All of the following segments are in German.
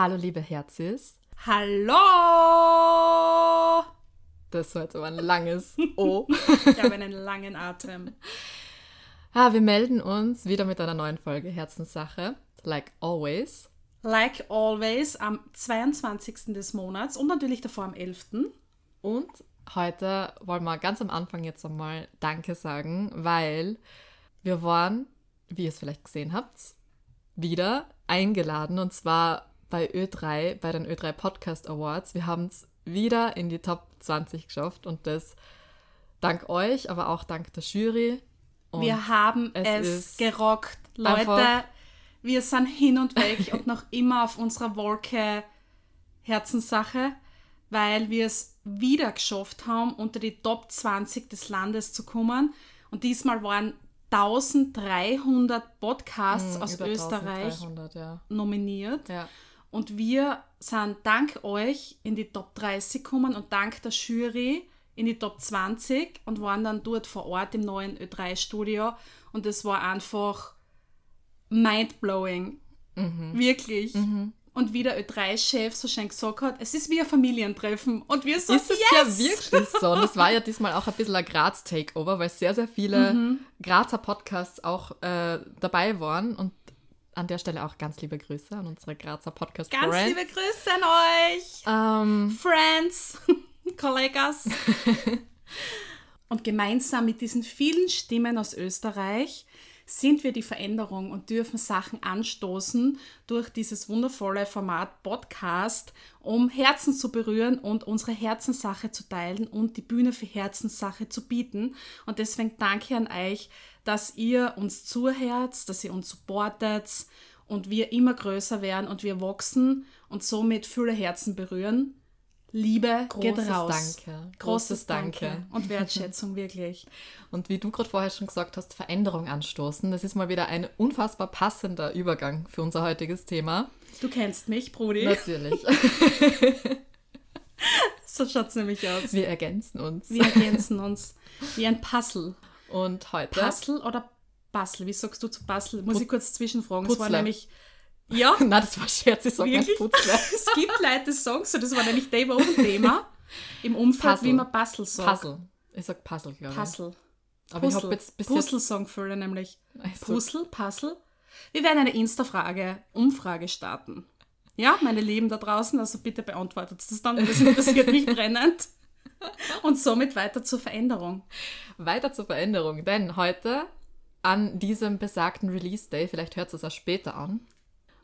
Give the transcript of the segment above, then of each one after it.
Hallo, liebe Herzis. Hallo! Das war jetzt aber ein langes O. Ich habe einen langen Atem. ah, wir melden uns wieder mit einer neuen Folge Herzenssache. Like always. Like always am 22. des Monats und natürlich davor am 11. Und heute wollen wir ganz am Anfang jetzt einmal Danke sagen, weil wir waren, wie ihr es vielleicht gesehen habt, wieder eingeladen und zwar bei Ö3, bei den Ö3 Podcast Awards. Wir haben es wieder in die Top 20 geschafft und das dank euch, aber auch dank der Jury. Und wir haben es es, gerockt. Leute, wir sind hin und weg und noch immer auf unserer Wolke Herzenssache, weil wir es wieder geschafft haben, unter die Top 20 des Landes zu kommen. Und diesmal waren 1300 Podcasts Mm, aus Österreich 1300, ja. nominiert. ja. Und wir sind dank euch in die Top 30 gekommen und dank der Jury in die Top 20 und waren dann dort vor Ort im neuen Ö3-Studio. Und es war einfach mindblowing. Wirklich. Und wie der Ö3-Chef so schön gesagt hat, es ist wie ein Familientreffen. Und wir so, Ist es yes! ja wirklich so. Und das war ja diesmal auch ein bisschen ein Graz-Takeover, weil sehr, sehr viele Mhm. Grazer Podcasts auch äh, dabei waren. Und an der Stelle auch ganz liebe Grüße an unsere Grazer podcast Ganz Friends. liebe Grüße an euch. Ähm, Friends, Kollegas. und gemeinsam mit diesen vielen Stimmen aus Österreich sind wir die Veränderung und dürfen Sachen anstoßen durch dieses wundervolle Format Podcast, um Herzen zu berühren und unsere Herzenssache zu teilen und die Bühne für Herzenssache zu bieten. Und deswegen danke an euch, dass ihr uns zuhört, dass ihr uns supportet und wir immer größer werden und wir wachsen und somit viele Herzen berühren. Liebe geht Großes raus. Danke. Großes Danke. Danke. Und Wertschätzung, wirklich. und wie du gerade vorher schon gesagt hast, Veränderung anstoßen. Das ist mal wieder ein unfassbar passender Übergang für unser heutiges Thema. Du kennst mich, Brudi. Natürlich. So schaut es nämlich aus. Wir ergänzen uns. Wir ergänzen uns wie ein Puzzle. Und heute. Puzzle oder Puzzle? Wie sagst du zu Puzzle? Muss ich kurz zwischenfragen. Es war Putzle. nämlich. Ja, Na, das war Scherz, ich sag nicht wirklich. Putzle. es gibt Leute, die sagen so. Das war nämlich die Woche Thema im Umfeld, Puzzle. wie man Puzzle sagt. Puzzle. Ich sag Puzzle, glaube ich. Puzzle. Aber ich Puzzle. habe jetzt bis Puzzle sagen viele nämlich. jetzt... Puzzle, Puzzle. Wir werden eine Insta-Frage, Umfrage starten. Ja, meine Lieben da draußen, also bitte beantwortet das dann, das interessiert mich brennend. Und somit weiter zur Veränderung. Weiter zur Veränderung, denn heute an diesem besagten Release Day, vielleicht hört es auch später an,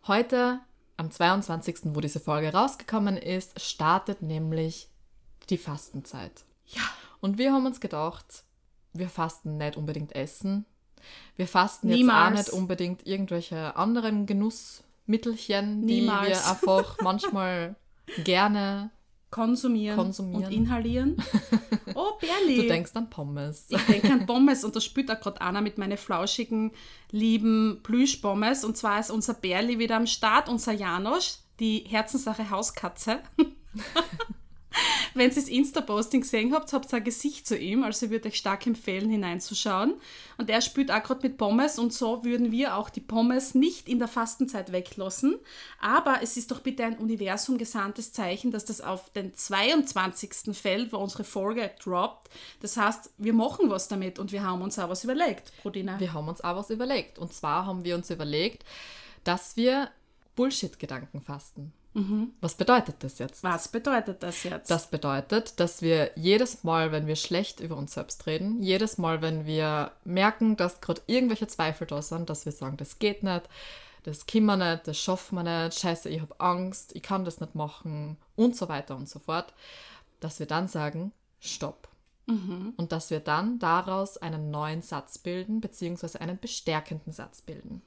heute am 22., wo diese Folge rausgekommen ist, startet nämlich die Fastenzeit. Ja. Und wir haben uns gedacht, wir fasten nicht unbedingt Essen. Wir fasten jetzt Niemals. auch nicht unbedingt irgendwelche anderen Genussmittelchen, die Niemals. wir einfach manchmal gerne. Konsumieren, Konsumieren. und inhalieren. Oh, Berli. Du denkst an Pommes. Ich denke an Pommes und da spielt auch gerade einer mit meinen flauschigen, lieben Plüschpommes. Und zwar ist unser Berli wieder am Start, unser Janosch, die Herzenssache Hauskatze. Wenn ihr das Insta-Posting gesehen habt, habt ihr ein Gesicht zu ihm, also ich würde euch stark empfehlen, hineinzuschauen. Und er spielt auch gerade mit Pommes und so würden wir auch die Pommes nicht in der Fastenzeit weglassen. Aber es ist doch bitte ein Universum gesandtes Zeichen, dass das auf den 22. fällt, wo unsere Folge droppt. Das heißt, wir machen was damit und wir haben uns auch was überlegt, Brodina. Wir haben uns auch was überlegt. Und zwar haben wir uns überlegt, dass wir Bullshit-Gedanken fasten. Was bedeutet das jetzt? Was bedeutet das jetzt? Das bedeutet, dass wir jedes Mal, wenn wir schlecht über uns selbst reden, jedes Mal, wenn wir merken, dass gerade irgendwelche Zweifel da sind, dass wir sagen, das geht nicht, das können wir nicht, das schaffen wir nicht, scheiße, ich habe Angst, ich kann das nicht machen und so weiter und so fort, dass wir dann sagen, stopp. Und dass wir dann daraus einen neuen Satz bilden, beziehungsweise einen bestärkenden Satz bilden.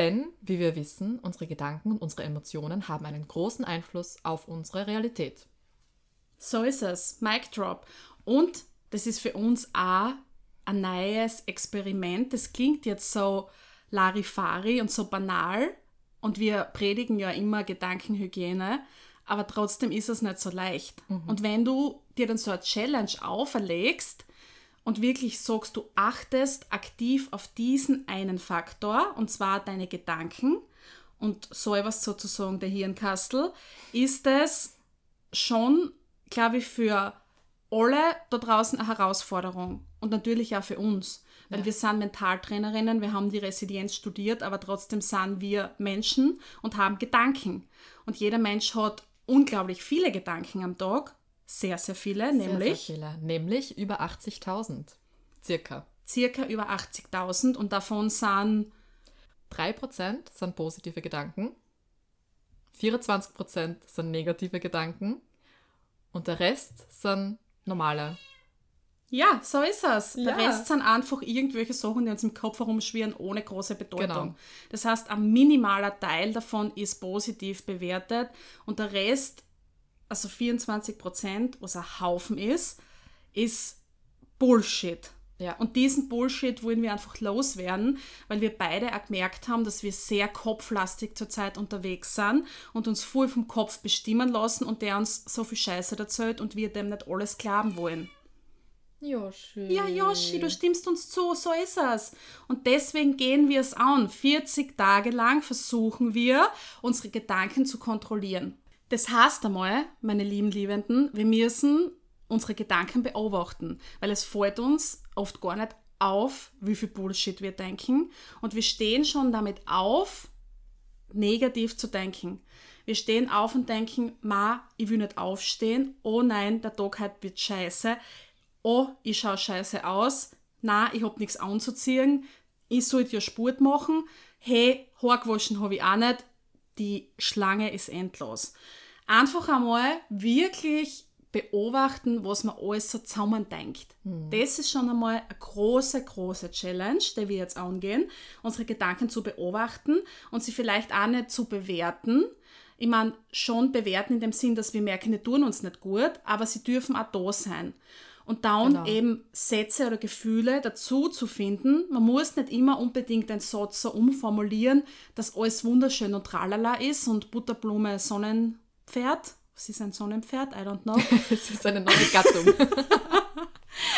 Denn, wie wir wissen, unsere Gedanken und unsere Emotionen haben einen großen Einfluss auf unsere Realität. So ist es. Mic drop. Und das ist für uns auch ein neues Experiment. Das klingt jetzt so Larifari und so banal. Und wir predigen ja immer Gedankenhygiene. Aber trotzdem ist es nicht so leicht. Und wenn du dir dann so eine Challenge auferlegst und wirklich sagst, du achtest aktiv auf diesen einen Faktor, und zwar deine Gedanken, und so etwas sozusagen der Hirnkastel, ist es schon, glaube ich, für alle da draußen eine Herausforderung und natürlich auch für uns, weil Ja. wir sind Mentaltrainerinnen, wir haben die Resilienz studiert, aber trotzdem sind wir Menschen und haben Gedanken. Und jeder Mensch hat unglaublich viele Gedanken am Tag, sehr, sehr viele, nämlich Sehr, sehr viele. Nämlich über 80.000. Circa. circa über 80.000 und davon sind 3% sind positive Gedanken, 24% sind negative Gedanken und der Rest sind normale. Ja, so ist es. Der Ja. Rest sind einfach irgendwelche Sachen, die uns im Kopf herumschwirren, ohne große Bedeutung. Genau. Das heißt, ein minimaler Teil davon ist positiv bewertet und der Rest, also 24 Prozent, was ein Haufen ist, ist Bullshit. Ja. Und diesen Bullshit wollen wir einfach loswerden, weil wir beide auch gemerkt haben, dass wir sehr kopflastig zurzeit unterwegs sind und uns voll vom Kopf bestimmen lassen und der uns so viel Scheiße erzählt und wir dem nicht alles glauben wollen. Yoshi. Ja, Yoshi, du stimmst uns zu, so ist es. Und deswegen gehen wir es an. 40 Tage lang versuchen wir, unsere Gedanken zu kontrollieren. Das heißt einmal, meine lieben Liebenden, wir müssen unsere Gedanken beobachten, weil es fällt uns oft gar nicht auf, wie viel Bullshit wir denken. Und wir stehen schon damit auf, negativ zu denken. Wir stehen auf und denken, ma, ich will nicht aufstehen. Oh nein, der Tag heute wird scheiße. Oh, ich schaue scheiße aus. Na, ich hab nichts anzuziehen. Ich sollte ja Sport machen. Hey, Haar gewaschen habe ich auch nicht. Die Schlange ist endlos. Einfach einmal wirklich beobachten, was man alles so zusammen denkt. Das ist schon einmal eine große, große Challenge, die wir jetzt angehen, unsere Gedanken zu beobachten und sie vielleicht auch nicht zu bewerten. Ich meine, schon bewerten in dem Sinn, dass wir merken, die tun uns nicht gut, aber sie dürfen auch da sein. Und dann Genau. eben Sätze oder Gefühle dazu zu finden. Man muss nicht immer unbedingt einen Satz so umformulieren, dass alles wunderschön und tralala ist und Butterblume Sonnenpferd. Was ist ein Sonnenpferd? I don't know. Es ist eine neue Gattung.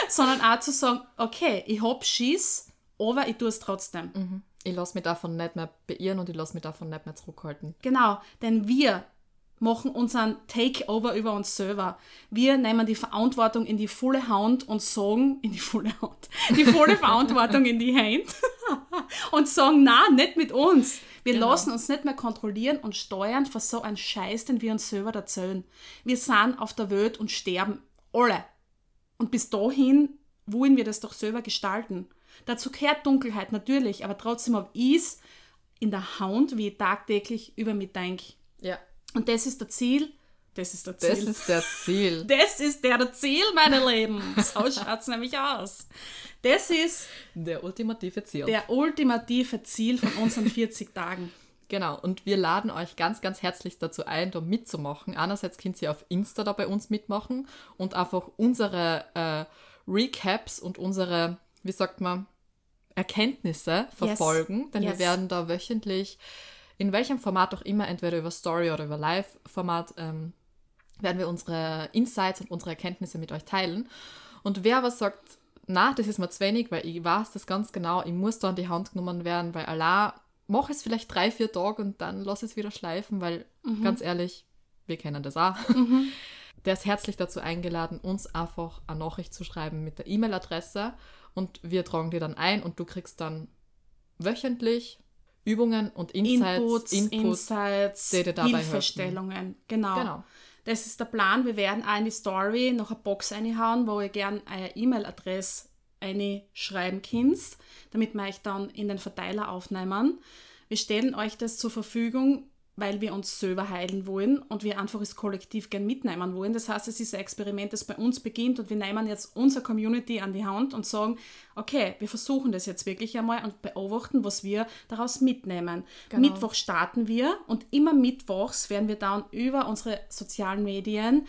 Sondern auch zu sagen, okay, ich hab Schiss, aber ich tue es trotzdem. ich lasse mich davon nicht mehr beirren und ich lasse mich davon nicht mehr zurückhalten. Genau, denn wir machen unseren Takeover über uns selber. Wir nehmen die Verantwortung in die volle Hand und sagen, in die volle Hand, die volle Verantwortung in die Hand und sagen, na, nicht mit uns. Wir Genau. lassen uns nicht mehr kontrollieren und steuern für so einen Scheiß, den wir uns selber erzählen. Wir sind auf der Welt und sterben alle. Und bis dahin wollen wir das doch selber gestalten. Dazu gehört Dunkelheit natürlich, aber trotzdem habe ich es in der Hand, wie ich tagtäglich über mich denke. Ja. Und das ist der Ziel. Das ist der Ziel. Das ist der Ziel. Das ist der, Ziel, meine Lieben. So schaut es nämlich aus. Das ist Der ultimative Ziel. der ultimative Ziel von unseren 40 Tagen. Genau, und wir laden euch ganz, ganz herzlich dazu ein, da mitzumachen. Einerseits könnt ihr auf Insta da bei uns mitmachen und einfach unsere äh, Recaps und unsere, wie sagt man, Erkenntnisse verfolgen, denn Yes. wir werden da wöchentlich, in welchem Format auch immer, entweder über Story oder über Live-Format, ähm, werden wir unsere Insights und unsere Erkenntnisse mit euch teilen. Und wer aber sagt, na, das ist mir zu wenig, weil ich weiß das ganz genau, ich muss da an die Hand genommen werden, weil Allah mach es vielleicht drei, vier Tage und dann lass es wieder schleifen, weil ganz ehrlich, wir kennen das auch. Der ist herzlich dazu eingeladen, uns einfach eine Nachricht zu schreiben mit der E-Mail-Adresse und wir tragen die dann ein und du kriegst dann wöchentlich Übungen und Insights, Inputs, Insights, dir dabei Hilfestellungen. Genau. Genau. Das ist der Plan. Wir werden die Story noch eine Box reinhauen, wo ihr gern eine E-Mail-Adresse schreiben könnt, damit wir euch dann in den Verteiler aufnehmen. Wir stellen euch das zur Verfügung weil wir uns selber heilen wollen und wir einfach das Kollektiv gern mitnehmen wollen. Das heißt, es ist ein Experiment, das bei uns beginnt und wir nehmen jetzt unsere Community an die Hand und sagen, okay, wir versuchen das jetzt wirklich einmal und beobachten, was wir daraus mitnehmen. Genau. Mittwoch starten wir und immer mittwochs werden wir dann über unsere sozialen Medien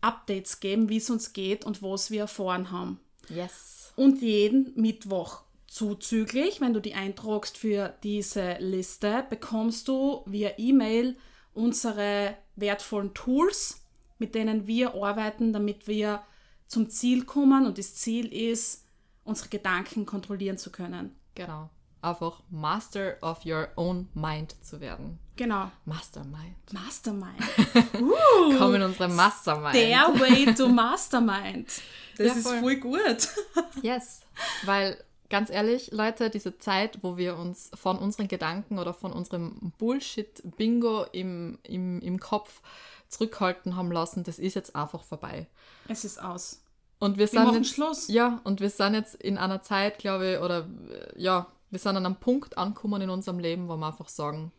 Updates geben, wie es uns geht und was wir erfahren haben. Yes. Und jeden Mittwoch zuzüglich, wenn du die eintragst für diese Liste, bekommst du via E-Mail unsere wertvollen Tools, mit denen wir arbeiten, damit wir zum Ziel kommen. Und das Ziel ist, unsere Gedanken kontrollieren zu können. Genau. Einfach Master of your own mind zu werden. Genau. Mastermind. Mastermind. Komm in unsere Mastermind. Der way to Mastermind. Das Ja, ist voll gut. Yes. Weil, ganz ehrlich, Leute, diese Zeit, wo wir uns von unseren Gedanken oder von unserem Bullshit-Bingo im, im, im Kopf zurückhalten haben lassen, das ist jetzt einfach vorbei. Es ist aus. Und wir Wir sind jetzt, Schluss. Ja, und wir sind jetzt in einer Zeit, glaube ich, oder äh, ja, wir sind an einem Punkt angekommen in unserem Leben, wo wir einfach sagen,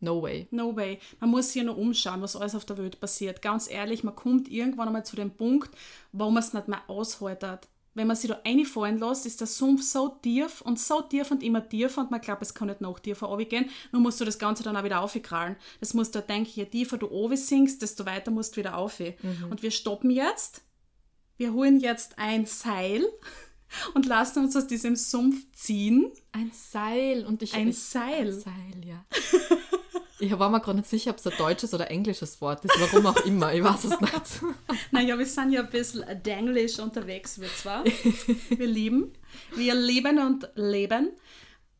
no way. No way. Man muss sich nur umschauen, was alles auf der Welt passiert. Ganz ehrlich, man kommt irgendwann einmal zu dem Punkt, wo man es nicht mehr aushaltet. Wenn man sich da reinfallen lässt, ist der Sumpf so tief und so tief und immer tiefer und man glaubt, es kann nicht noch tiefer runtergehen. Nur musst du das Ganze dann auch wieder aufkrallen. Das musst du denken, je tiefer du runter sinkst, desto weiter musst du wieder auf. Und wir stoppen jetzt. Wir holen jetzt ein Seil und lassen uns aus diesem Sumpf ziehen. Ein Seil und ich. Ein Seil. Seil, ja. ich war mir gerade nicht sicher, ob es ein deutsches oder englisches Wort ist, warum auch immer, ich weiß es nicht. Naja, wir sind ja ein bisschen denglisch unterwegs, wir zwar. Wir lieben. Wir lieben und leben.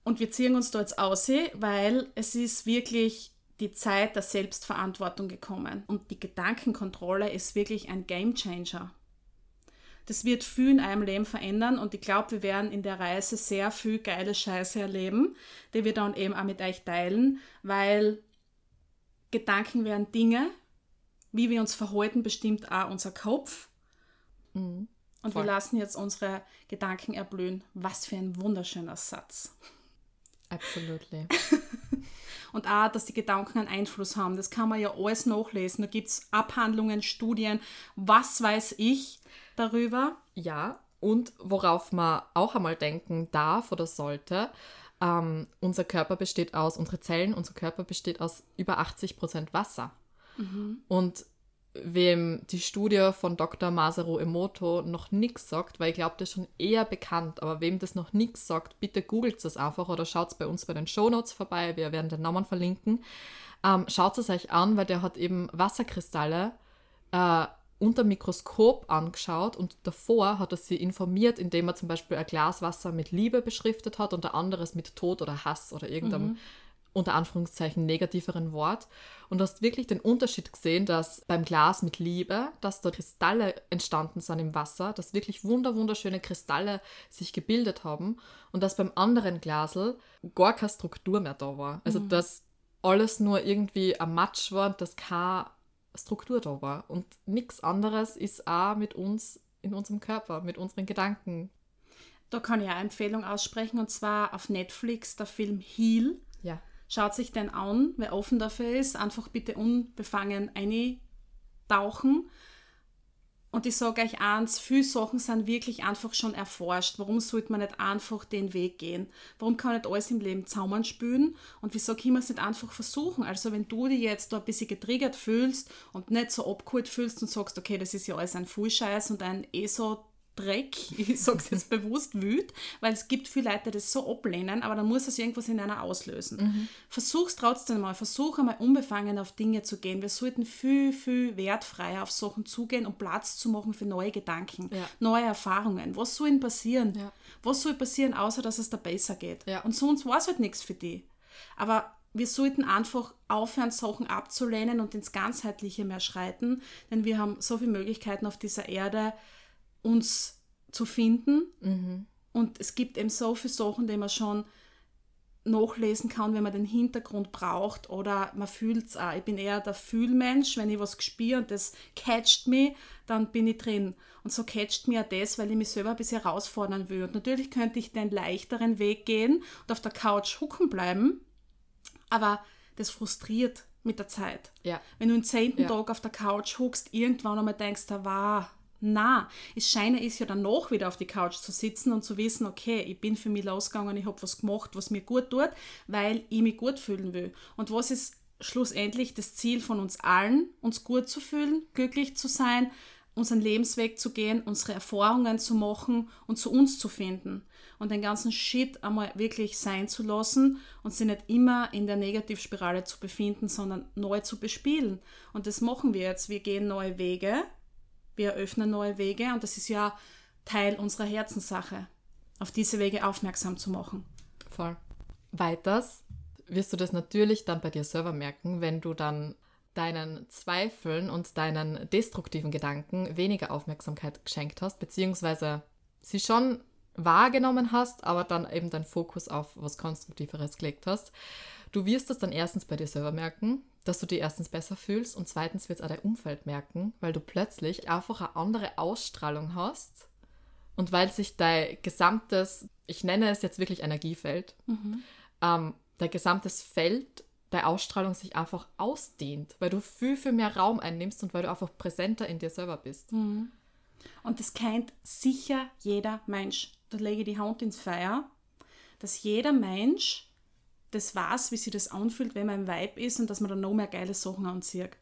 Und wir ziehen uns da jetzt aus, weil es ist wirklich die Zeit der Selbstverantwortung gekommen. Und die Gedankenkontrolle ist wirklich ein Gamechanger. Das wird viel in einem Leben verändern und ich glaube, wir werden in der Reise sehr viel geile Scheiße erleben, die wir dann eben auch mit euch teilen, weil Gedanken werden Dinge, wie wir uns verhalten, bestimmt auch unser Kopf. Und Voll. wir lassen jetzt unsere Gedanken erblühen. Was für ein wunderschöner Satz. Absolutely. Und auch, dass die Gedanken einen Einfluss haben. Das kann man ja alles nachlesen. Da gibt es Abhandlungen, Studien, was weiß ich darüber. Ja, und worauf man auch einmal denken darf oder sollte, ähm, unser Körper besteht aus, unsere Zellen, unser Körper besteht aus über 80% Wasser. Und wem die Studie von Dr. Masaru Emoto noch nichts sagt, weil ich glaube, das ist schon eher bekannt, aber wem das noch nichts sagt, bitte googelt es einfach oder schaut bei uns bei den Shownotes vorbei, wir werden den Namen verlinken. Ähm, schaut es euch an, weil der hat eben Wasserkristalle äh, unter Mikroskop angeschaut und davor hat er sie informiert, indem er zum Beispiel ein Glas Wasser mit Liebe beschriftet hat und ein anderes mit Tod oder Hass oder irgendeinem unter Anführungszeichen negativeren Wort. Und du hast wirklich den Unterschied gesehen, dass beim Glas mit Liebe, dass da Kristalle entstanden sind im Wasser, dass wirklich wunder wunderschöne Kristalle sich gebildet haben und dass beim anderen Glasel gar keine Struktur mehr da war. Also dass alles nur irgendwie ein Matsch war und dass keine Struktur da war. Und nichts anderes ist auch mit uns in unserem Körper, mit unseren Gedanken. Da kann ich auch eine Empfehlung aussprechen und zwar auf Netflix der Film Heal. Ja. Schaut sich den an, wer offen dafür ist, einfach bitte unbefangen eintauchen. Und ich sage euch eins, viele Sachen sind wirklich einfach schon erforscht. Warum sollte man nicht einfach den Weg gehen? Warum kann nicht alles im Leben Zaumern spülen? Und wieso können wir es nicht einfach versuchen? Also wenn du dich jetzt da ein bisschen getriggert fühlst und nicht so abgeholt fühlst und sagst, okay, das ist ja alles ein Fullscheiß und ein eh so Dreck, ich sage es jetzt bewusst wüt, weil es gibt viele Leute, die das so ablehnen, aber dann muss es irgendwas in einer auslösen. Versuch's trotzdem mal, versuch einmal unbefangen auf Dinge zu gehen. Wir sollten viel, viel wertfreier auf Sachen zugehen, um Platz zu machen für neue Gedanken, Ja. neue Erfahrungen. Was soll denn passieren? Ja. Was soll passieren, außer dass es da besser geht? Ja. Und sonst war es halt nichts für die. Aber wir sollten einfach aufhören, Sachen abzulehnen und ins Ganzheitliche mehr schreiten, denn wir haben so viele Möglichkeiten auf dieser Erde, uns zu finden. Und es gibt eben so viele Sachen, die man schon nachlesen kann, wenn man den Hintergrund braucht oder man fühlt es auch. Ich bin eher der Fühlmensch, wenn ich was spüre und das catcht mich, dann bin ich drin. Und so catcht mir auch das, weil ich mich selber ein bisschen herausfordern will. Und natürlich könnte ich den leichteren Weg gehen und auf der Couch hucken bleiben, aber das frustriert mit der Zeit. Ja. Wenn du den zehnten Ja. Tag auf der Couch huckst, irgendwann einmal denkst du, wow, na, das Scheine ist ja danach wieder auf die Couch zu sitzen und zu wissen, okay, ich bin für mich losgegangen, ich habe was gemacht, was mir gut tut, weil ich mich gut fühlen will. Und was ist schlussendlich das Ziel von uns allen, uns gut zu fühlen, glücklich zu sein, unseren Lebensweg zu gehen, unsere Erfahrungen zu machen und zu uns zu finden und den ganzen Shit einmal wirklich sein zu lassen und sie nicht immer in der Negativspirale zu befinden, sondern neu zu bespielen. Und das machen wir jetzt. Wir gehen neue Wege, wir eröffnen neue Wege und das ist ja Teil unserer Herzenssache, auf diese Wege aufmerksam zu machen. Voll. Weiters wirst du das natürlich dann bei dir selber merken, wenn du dann deinen Zweifeln und deinen destruktiven Gedanken weniger Aufmerksamkeit geschenkt hast, beziehungsweise sie schon wahrgenommen hast, aber dann eben deinen Fokus auf was Konstruktiveres gelegt hast. Du wirst es dann erstens bei dir selber merken, dass du dich erstens besser fühlst und zweitens wird es auch dein Umfeld merken, weil du plötzlich einfach eine andere Ausstrahlung hast und weil sich dein gesamtes, ich nenne es jetzt wirklich Energiefeld, ähm, dein gesamtes Feld, deine Ausstrahlung sich einfach ausdehnt, weil du viel, viel mehr Raum einnimmst und weil du einfach präsenter in dir selber bist. Und das kennt sicher jeder Mensch. Da lege ich die Hand ins Feuer, dass jeder Mensch das weiß, wie sich das anfühlt, wenn man im Vibe ist und dass man dann noch mehr geile Sachen anzieht.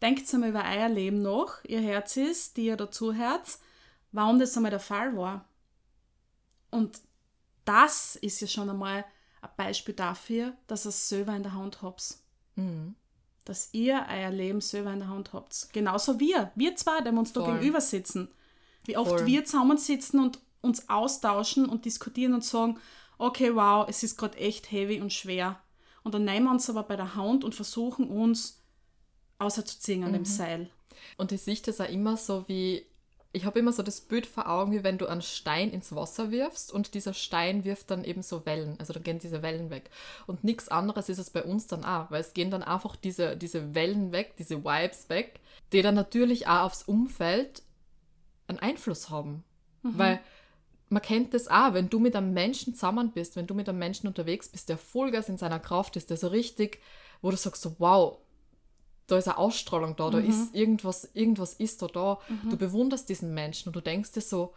Denkt einmal über euer Leben nach, ihr Herz ist, die ihr dazu hört, warum das einmal der Fall war. Und das ist ja schon einmal ein Beispiel dafür, dass ihr es selber in der Hand habt. Dass ihr euer Leben selber in der Hand habt. Genauso wir. Wir zwei, die uns da Voll. gegenüber sitzen. Wie oft Voll. wir zusammensitzen und uns austauschen und diskutieren und sagen, okay, wow, es ist gerade echt heavy und schwer. Und dann nehmen wir uns aber bei der Hand und versuchen uns außerzuziehen an dem Seil. Und ich sehe das auch immer so wie, ich habe immer so das Bild vor Augen, wie wenn du einen Stein ins Wasser wirfst und dieser Stein wirft dann eben so Wellen, also dann gehen diese Wellen weg. Und nichts anderes ist es bei uns dann auch, weil es gehen dann einfach diese, diese Wellen weg, diese Vibes weg, die dann natürlich auch aufs Umfeld einen Einfluss haben. Weil man kennt das auch, wenn du mit einem Menschen zusammen bist, wenn du mit einem Menschen unterwegs bist, der Vollgas in seiner Kraft ist, der so richtig, wo du sagst so, wow, da ist eine Ausstrahlung da, da ist irgendwas, irgendwas ist da da. Du bewunderst diesen Menschen und du denkst dir so,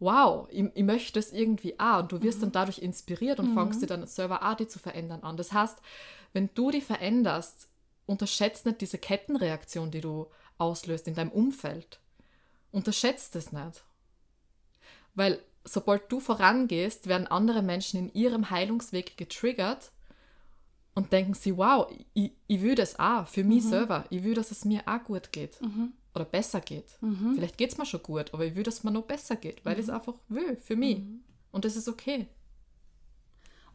wow, ich, ich möchte es irgendwie auch. Und du wirst dann dadurch inspiriert und fängst dir dann selber auch die zu verändern an. Das heißt, wenn du die veränderst, unterschätzt nicht diese Kettenreaktion, die du auslöst in deinem Umfeld. Unterschätzt es nicht. Weil sobald du vorangehst, werden andere Menschen in ihrem Heilungsweg getriggert und denken sie, wow, ich, ich will das auch für mich selber. Ich will, dass es mir auch gut geht. Oder besser geht. Vielleicht geht es mir schon gut, aber ich will, dass es mir noch besser geht, weil ich es einfach will, für mich. Und das ist okay.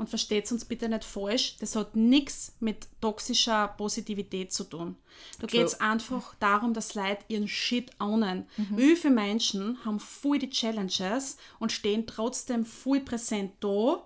Und versteht uns bitte nicht falsch, das hat nichts mit toxischer Positivität zu tun. Da geht es einfach darum, dass Leute ihren Shit ownen. Wie viele Menschen haben voll die Challenges und stehen trotzdem voll präsent da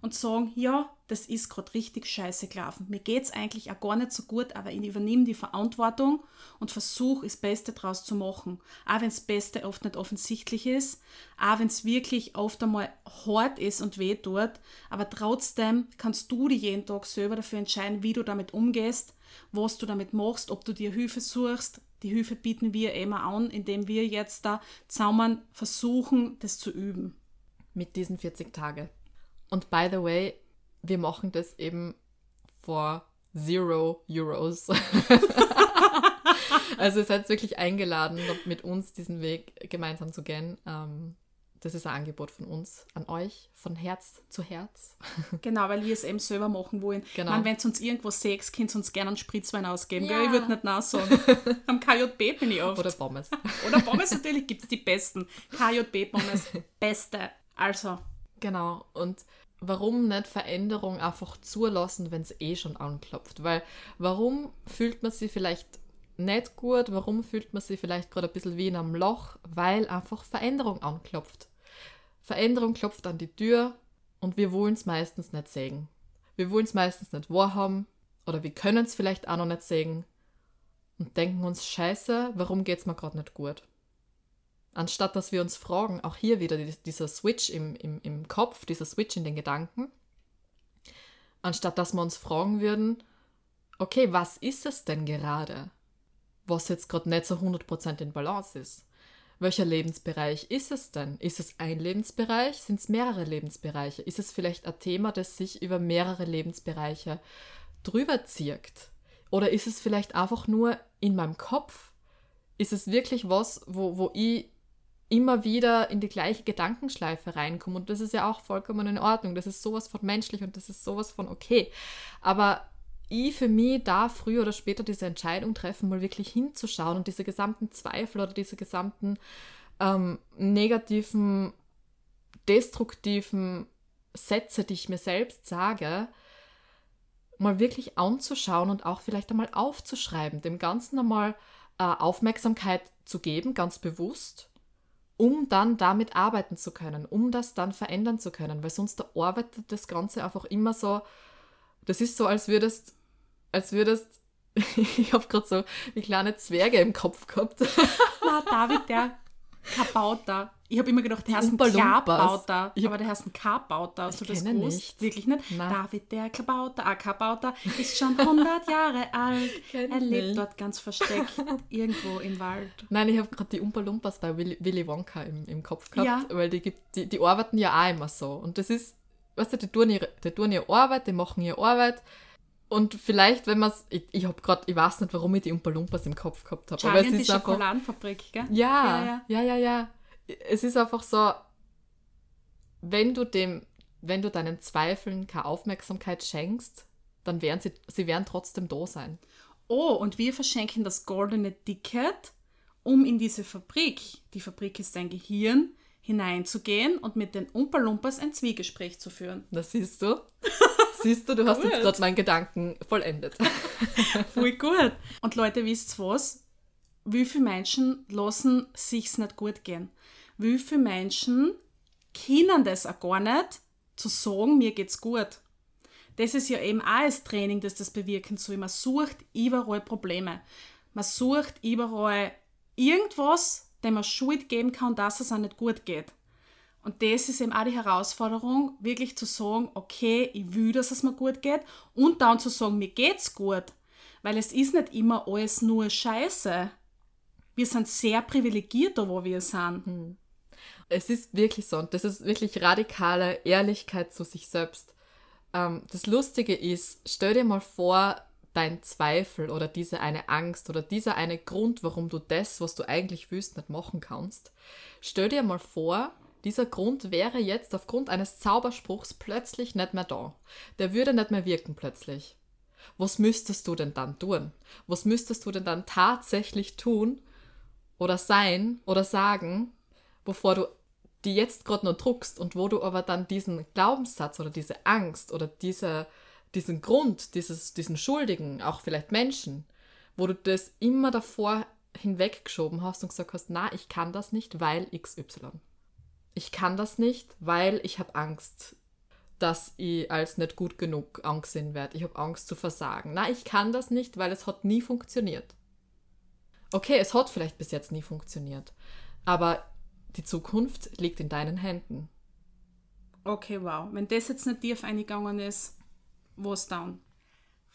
und sagen, ja, das ist gerade richtig scheiße gelaufen. Mir geht es eigentlich auch gar nicht so gut, aber ich übernehme die Verantwortung und versuche, das Beste draus zu machen. Auch wenn das Beste oft nicht offensichtlich ist, auch wenn es wirklich oft einmal hart ist und weh tut, aber trotzdem kannst du dich jeden Tag selber dafür entscheiden, wie du damit umgehst, was du damit machst, ob du dir Hilfe suchst. Die Hilfe bieten wir immer an, indem wir jetzt da zusammen versuchen, das zu üben. mit diesen 40 Tage. Und by the way, wir machen das eben for zero Euros. also ihr seid wirklich eingeladen, mit uns diesen Weg gemeinsam zu gehen. Ähm, das ist ein Angebot von uns an euch, von Herz zu Herz. Genau, weil wir es eben selber machen wollen. Genau. Wenn es uns irgendwo sechs, könnt ihr uns gerne einen Spritzwein ausgeben. Ja. Gell? Ich würde nicht nein sagen. Am KJB bin ich oft. Oder Pommes. Oder Pommes natürlich gibt es die besten. KJB Pommes, beste. Also, Genau. Und warum nicht Veränderung einfach zulassen, wenn es eh schon anklopft? Weil warum fühlt man sich vielleicht nicht gut? Warum fühlt man sich vielleicht gerade ein bisschen wie in einem Loch? Weil einfach Veränderung anklopft. Veränderung klopft an die Tür und wir wollen es meistens nicht sehen. Wir wollen es meistens nicht wahrhaben oder wir können es vielleicht auch noch nicht sehen und denken uns, scheiße, warum geht es mir gerade nicht gut? Anstatt dass wir uns fragen, auch hier wieder die- dieser Switch im, im, im Kopf, dieser Switch in den Gedanken, anstatt dass wir uns fragen würden, okay, was ist es denn gerade, was jetzt gerade nicht so 100% in Balance ist? Welcher Lebensbereich ist es denn? Ist es ein Lebensbereich? Sind es mehrere Lebensbereiche? Ist es vielleicht ein Thema, das sich über mehrere Lebensbereiche drüber zirkt? Oder ist es vielleicht einfach nur in meinem Kopf? Ist es wirklich was, wo, wo ich immer wieder in die gleiche Gedankenschleife reinkomme? Und das ist ja auch vollkommen in Ordnung. Das ist sowas von menschlich und das ist sowas von okay. Aber ich für mich da früher oder später diese Entscheidung treffen, mal wirklich hinzuschauen und diese gesamten Zweifel oder diese gesamten ähm, negativen, destruktiven Sätze, die ich mir selbst sage, mal wirklich anzuschauen und auch vielleicht einmal aufzuschreiben, dem Ganzen einmal äh, Aufmerksamkeit zu geben, ganz bewusst, um dann damit arbeiten zu können, um das dann verändern zu können, weil sonst arbeitet das Ganze einfach immer so, das ist so, als würdest als würdest. ich habe gerade so wie kleine Zwerge im Kopf gehabt. Na, David, der Kabauter. Ich habe immer gedacht, der heißt ein Kabauter. Aber der heißt ein Kabauter. Hast du das gewusst? Nicht. Wirklich nicht? Nein. David, der Kabauter, ah, Kabauter, ist schon 100 Jahre alt. Er lebt nicht. dort ganz versteckt, irgendwo im Wald. Nein, ich habe gerade die Umpa Lumpas bei Willy, Willy Wonka im, im Kopf gehabt, ja. weil die, gibt, die, die arbeiten ja auch immer so. Und das ist, weißt du, die tun ihre, die tun ihre Arbeit, die machen ihre Arbeit und vielleicht, wenn man es, ich, ich habe gerade, ich weiß nicht, warum ich die Umpa Lumpas im Kopf gehabt habe. Aber es ist die einfach, Schokoladenfabrik, gell? Ja, ja, ja, ja, ja, Es ist einfach so, wenn du dem, wenn du deinen Zweifeln keine Aufmerksamkeit schenkst, dann werden sie, sie werden trotzdem da sein. Oh, und wir verschenken das goldene Ticket, um in diese Fabrik, die Fabrik ist dein Gehirn, hineinzugehen und mit den Umpa Lumpas ein Zwiegespräch zu führen. Das siehst du. Siehst du, du hast jetzt gerade meinen Gedanken vollendet. Voll gut. Und Leute, wisst was? Wie viele Menschen lassen sich's nicht gut gehen? Wie viele Menschen können das auch gar nicht, zu sagen, mir geht's gut? Das ist ja eben auch das Training, das das bewirken soll. Man sucht überall Probleme. Man sucht überall irgendwas, dem man Schuld geben kann, dass es auch nicht gut geht. Und das ist eben auch die Herausforderung, wirklich zu sagen, okay, ich will, dass es mir gut geht und dann zu sagen, mir geht's gut. Weil es ist nicht immer alles nur Scheiße. Wir sind sehr privilegiert, da wo wir sind. Hm. Es ist wirklich so und das ist wirklich radikale Ehrlichkeit zu sich selbst. Ähm, das Lustige ist, stell dir mal vor, dein Zweifel oder diese eine Angst oder dieser eine Grund, warum du das, was du eigentlich willst, nicht machen kannst. Stell dir mal vor, dieser Grund wäre jetzt aufgrund eines Zauberspruchs plötzlich nicht mehr da. Der würde nicht mehr wirken plötzlich. Was müsstest du denn dann tun? Was müsstest du denn dann tatsächlich tun oder sein oder sagen, bevor du die jetzt gerade nur druckst und wo du aber dann diesen Glaubenssatz oder diese Angst oder diese, diesen Grund, dieses, diesen Schuldigen, auch vielleicht Menschen, wo du das immer davor hinweggeschoben hast und gesagt hast, na, ich kann das nicht, weil XY ich kann das nicht, weil ich habe Angst, dass ich als nicht gut genug angesehen werde. Ich habe Angst zu versagen. Na, ich kann das nicht, weil es hat nie funktioniert. Okay, es hat vielleicht bis jetzt nie funktioniert, aber die Zukunft liegt in deinen Händen. Okay, wow. Wenn das jetzt nicht tief eingegangen ist, was dann?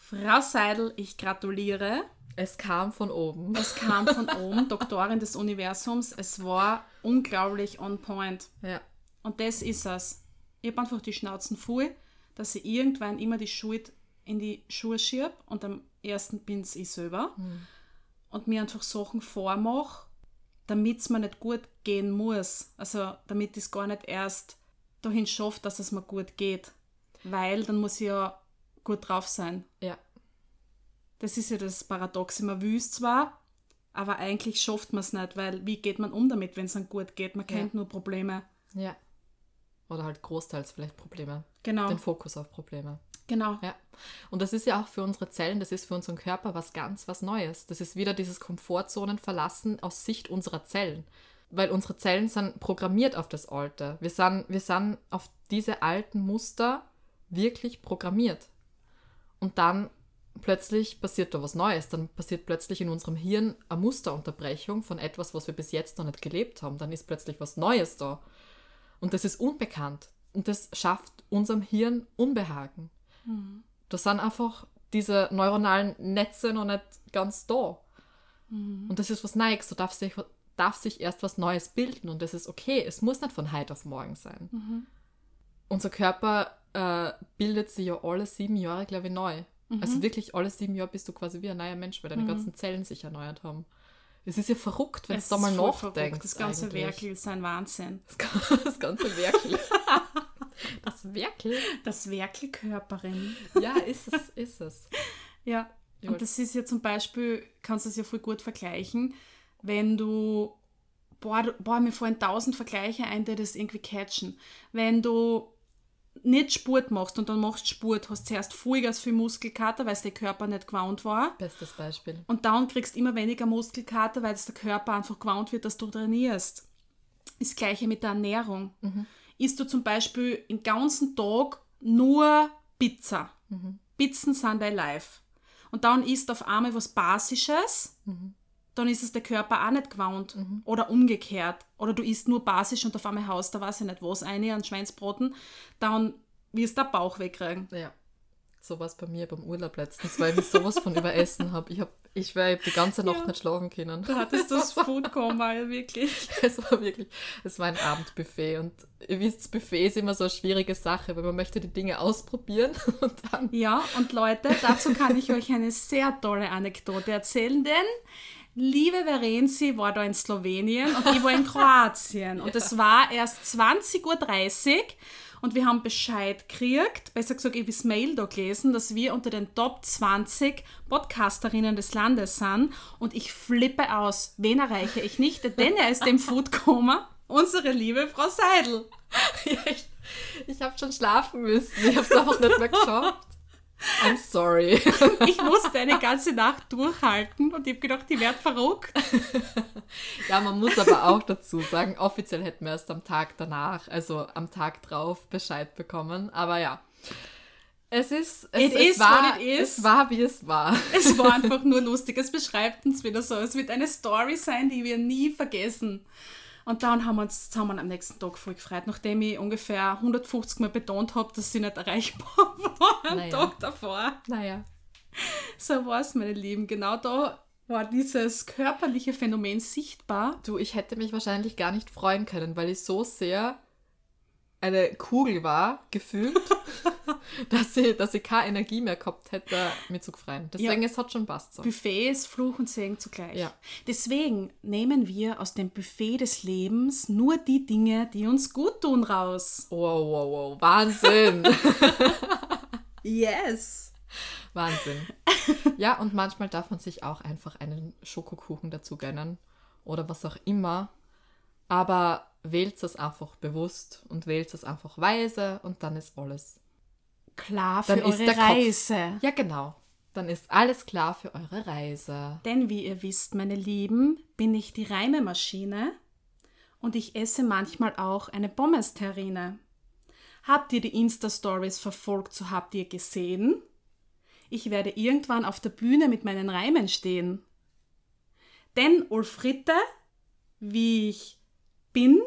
Frau Seidel, ich gratuliere. Es kam von oben. Es kam von oben, Doktorin des Universums. Es war unglaublich on point. Ja. Und das ist es. Ich habe einfach die Schnauzen voll, dass ich irgendwann immer die Schuld in die Schuhe schiebe und am ersten bin ich selber. Mhm. Und mir einfach Sachen vormache, damit es mir nicht gut gehen muss. Also damit ich es gar nicht erst dahin schaffe, dass es mir gut geht. Weil dann muss ich ja gut drauf sein. Ja. Das ist ja das Paradoxe. Man will es zwar, aber eigentlich schafft man es nicht, weil wie geht man um damit, wenn es einem gut geht? Man kennt ja. nur Probleme. Ja. Oder halt großteils vielleicht Probleme. Genau. Den Fokus auf Probleme. Genau. Ja. Und das ist ja auch für unsere Zellen, das ist für unseren Körper was ganz was Neues. Das ist wieder dieses Komfortzonen verlassen aus Sicht unserer Zellen. Weil unsere Zellen sind programmiert auf das Alte. Wir sind, wir sind auf diese alten Muster wirklich programmiert. Und dann plötzlich passiert da was Neues. Dann passiert plötzlich in unserem Hirn eine Musterunterbrechung von etwas, was wir bis jetzt noch nicht gelebt haben. Dann ist plötzlich was Neues da. Und das ist unbekannt. Und das schafft unserem Hirn Unbehagen. Da sind einfach diese neuronalen Netze noch nicht ganz da. Und das ist was Neues. Da darf sich, darf sich erst was Neues bilden und das ist okay. Es muss nicht von heute auf morgen sein. Unser Körper äh, bildet sich ja alle sieben Jahre, glaube ich, neu. Also wirklich alle sieben Jahre bist du quasi wie ein neuer Mensch, weil deine ganzen Zellen sich erneuert haben. Es ist ja verrückt, wenn Es du da mal nachdenkst. Das ganze eigentlich. Werkel ist ein Wahnsinn. Das, ga- das ganze Werkel. das Werkel? Das Werkelkörperin. Ja, ist es, ist es. Ja. Und das ist ja zum Beispiel, kannst du es ja voll gut vergleichen, wenn du, boah, boah, mir fallen tausend Vergleiche ein, die das irgendwie catchen. Wenn du nicht Sport machst und dann machst Sport, hast zuerst Vollgas viel Muskelkater, weil es der Körper nicht gewohnt war. Bestes Beispiel. Und dann kriegst du immer weniger Muskelkater, weil es der Körper einfach gewohnt wird, dass du trainierst. Das gleiche mit der Ernährung. Isst du zum Beispiel den ganzen Tag nur Pizza. Pizzen sind dein Life. Und dann isst auf einmal was Basisches, dann ist es der Körper auch nicht gewohnt. Oder umgekehrt. Oder du isst nur basisch und auf einmal haust da weiß ich nicht was ein an Schweinsbraten, dann wirst du den Bauch wegkriegen. Ja. So war es bei mir beim Urlaub letztens, weil ich sowas von überessen habe. Ich habe, ich war die ganze Nacht Ja. nicht schlafen können. Da hattest du das Food-Koma, ja wirklich. Es war wirklich, es war ein Abendbuffet und ihr wisst, Buffet ist immer so eine schwierige Sache, weil man möchte die Dinge ausprobieren und dann Ja, und Leute, dazu kann ich euch eine sehr tolle Anekdote erzählen, denn liebe Verenzi war da in Slowenien und ich war in Kroatien. Und es war erst 20.30 Uhr und wir haben Bescheid gekriegt, besser gesagt, ich habe das Mail da gelesen, dass wir unter den Top 20 Podcasterinnen des Landes sind und ich flippe aus. Wen erreiche ich nicht? Denn er ist dem Foodkoma, unsere liebe Frau Seidel. Ja, ich, ich habe schon schlafen müssen. Ich habe es einfach nicht mehr geschafft. I'm sorry. Ich musste eine ganze Nacht durchhalten und ich habe gedacht, die wird verrückt. Ja, man muss aber auch dazu sagen, offiziell hätten wir erst am Tag danach, also am Tag drauf, Bescheid bekommen. Aber ja, es ist, es, It es is war, what it is. es war, wie es war. Es war einfach nur lustig. Es beschreibt uns wieder so. Es wird eine Story sein, die wir nie vergessen. Und dann haben wir uns wir am nächsten Tag voll gefreut, nachdem ich ungefähr 150 Mal betont habe, dass sie nicht erreichbar war am Naja. Tag davor. Naja, So war es, meine Lieben. Genau da war dieses körperliche Phänomen sichtbar. du, ich hätte mich wahrscheinlich gar nicht freuen können, weil ich so sehr eine Kugel war, gefühlt, dass ich, dass ich keine Energie mehr gehabt hätte, mich zu freuen. Deswegen, Ja. es hat schon passt so. Buffet ist Fluch und Segen zugleich. Ja. Deswegen nehmen wir aus dem Buffet des Lebens nur die Dinge, die uns gut tun, raus. Wow, wow, wow, Wahnsinn. Yes. Wahnsinn. Ja, und manchmal darf man sich auch einfach einen Schokokuchen dazu gönnen oder was auch immer. Aber wählt es einfach bewusst und wählt es einfach weise und dann ist alles. Klar für Dann ist eure der Kopf- Reise. Ja, genau. Dann ist alles klar für eure Reise. Denn wie ihr wisst, meine Lieben, bin ich die Reimemaschine und ich esse manchmal auch eine Pommes-Terrine. Habt ihr die Insta-Stories verfolgt, so habt ihr gesehen? Ich werde irgendwann auf der Bühne mit meinen Reimen stehen. Denn Ulfritte, wie ich bin,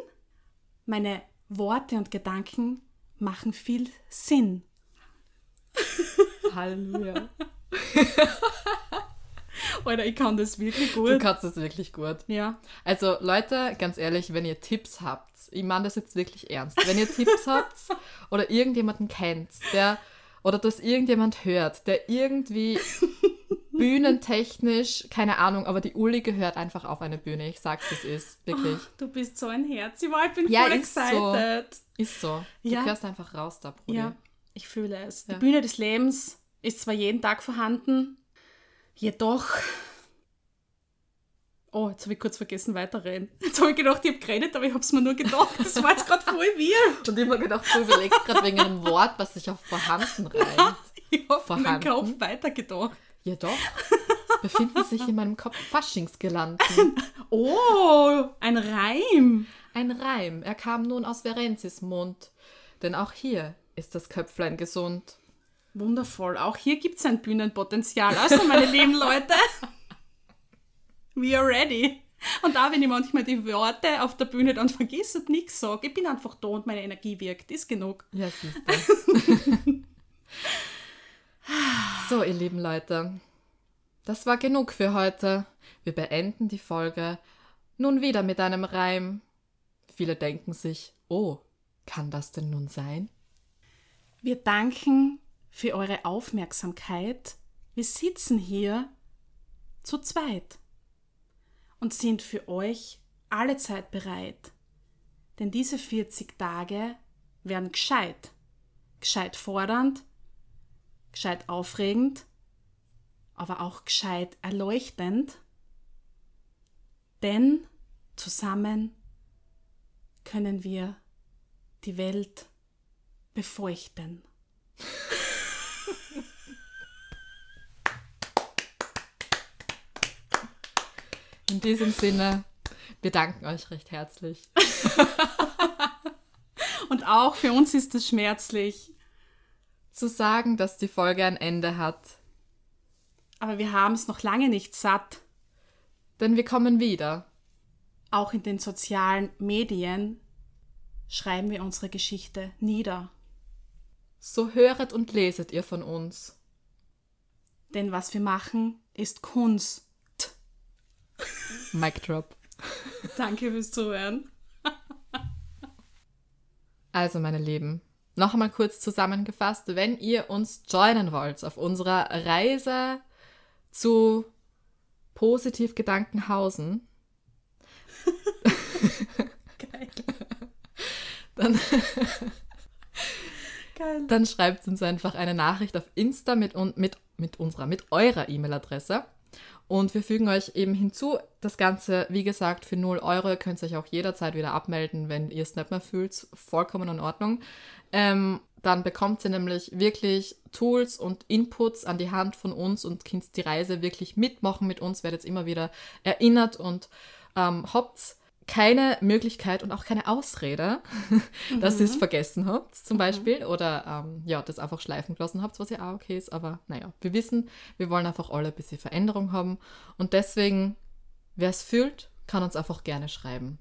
meine Worte und Gedanken machen viel Sinn. Halleluja. Oder ich kann das wirklich Du gut. kannst es wirklich gut. Ja. Also Leute, ganz ehrlich, wenn ihr Tipps habt, ich meine das jetzt wirklich ernst, wenn ihr Tipps habt oder irgendjemanden kennt, der oder dass irgendjemand hört, der irgendwie bühnentechnisch, keine Ahnung, aber die Uli gehört einfach auf eine Bühne. Ich sag's, es ist, wirklich. Du bist so ein Herz. Ich war- ich bin Ja, voll ist so. excited. Ist so. Du Ja. gehörst einfach raus da, Brudi. Ja, ich fühle es. Die Ja. Bühne des Lebens ist zwar jeden Tag vorhanden, jedoch. Oh, jetzt habe ich kurz vergessen weiterreden. Jetzt habe ich gedacht, ich habe geredet, aber ich habe es mir nur gedacht. Das war jetzt gerade voll weird. Und immer gedacht, du überlegst gerade wegen einem Wort, was sich auf vorhanden reimt. Ich habe Vorhanden? Kopf weitergedacht. Jedoch befinden sich in meinem Kopf Faschingsgelanden. Oh, ein Reim. Ein Reim, er kam nun aus Verenzis Mund. Denn auch hier ist das Köpflein gesund. Wundervoll. Auch hier gibt es ein Bühnenpotenzial. Also, meine lieben Leute, we are ready. Und da, wenn ich manchmal die Worte auf der Bühne dann vergesse und nichts sage, ich bin einfach da und meine Energie wirkt, ist genug. Ja, siehst du. So, ihr lieben Leute, das war genug für heute. Wir beenden die Folge nun wieder mit einem Reim. Viele denken sich, oh, kann das denn nun sein? Wir danken für eure Aufmerksamkeit. Wir sitzen hier zu zweit und sind für euch alle Zeit bereit. Denn diese 40 Tage werden gescheit. Gescheit fordernd, gescheit aufregend, aber auch gescheit erleuchtend. Denn zusammen können wir die Welt befeuchten. In diesem Sinne, wir danken euch recht herzlich. Und auch für uns ist es schmerzlich. Zu sagen, dass die Folge ein Ende hat. Aber wir haben es noch lange nicht satt. Denn wir kommen wieder. Auch in den sozialen Medien schreiben wir unsere Geschichte nieder. So höret und leset ihr von uns. Denn was wir machen, ist Kunst. Mic drop. Danke fürs Zuhören. Also, meine Lieben, noch einmal kurz zusammengefasst, wenn ihr uns joinen wollt auf unserer Reise zu Positivgedankenhausen, Geil. dann, Geil. dann schreibt uns einfach eine Nachricht auf Insta mit, mit, mit unserer, mit eurer E-Mail-Adresse. Und wir fügen euch eben hinzu, das Ganze, wie gesagt, für 0 Euro. Ihr könnt euch auch jederzeit wieder abmelden, wenn ihr es nicht mehr fühlt. Vollkommen in Ordnung. Ähm, dann bekommt ihr nämlich wirklich Tools und Inputs an die Hand von uns und könnt die Reise wirklich mitmachen mit uns, werdet immer wieder erinnert und ähm, habt keine Möglichkeit und auch keine Ausrede, dass ihr es vergessen habt, zum Beispiel, oder ähm, ja, das einfach schleifen gelassen habt, was ja auch okay ist, aber naja, wir wissen, wir wollen einfach alle ein bisschen Veränderung haben und deswegen, wer es fühlt, kann uns einfach gerne schreiben.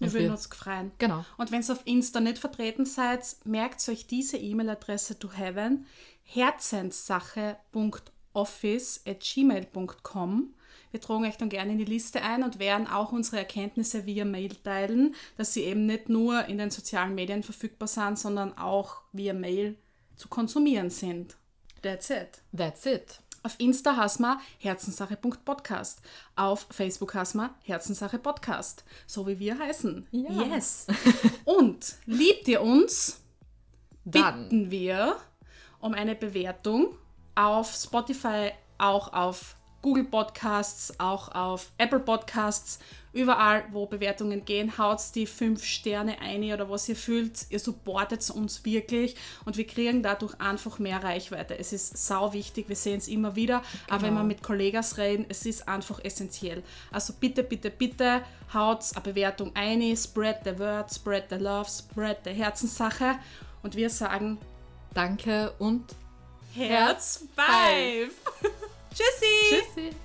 Wir würden uns freuen. Genau. Und wenn ihr auf Insta nicht vertreten seid, merkt euch diese E-Mail-Adresse to heaven herzenssache.office.gmail.com. Wir tragen euch dann gerne in die Liste ein und werden auch unsere Erkenntnisse via Mail teilen, dass sie eben nicht nur in den sozialen Medien verfügbar sind, sondern auch via Mail zu konsumieren sind. That's it. That's it. Auf Insta hast wir herzenssache.podcast. Auf Facebook hast wir Herzenssache Podcast. So wie wir heißen. Ja. Yes. Und liebt ihr uns, Dann. bitten wir um eine Bewertung auf Spotify, auch auf Google Podcasts, auch auf Apple Podcasts, überall, wo Bewertungen gehen, haut die fünf Sterne ein oder was ihr fühlt. Ihr supportet uns wirklich und wir kriegen dadurch einfach mehr Reichweite. Es ist sau wichtig, wir sehen es immer wieder, aber wenn wir mit Kollegen reden, es ist einfach essentiell. Also bitte, bitte, bitte haut eine Bewertung ein, spread the word, spread the love, spread the Herzenssache und wir sagen Danke und Herz five. Tschüssi. Tschüssi.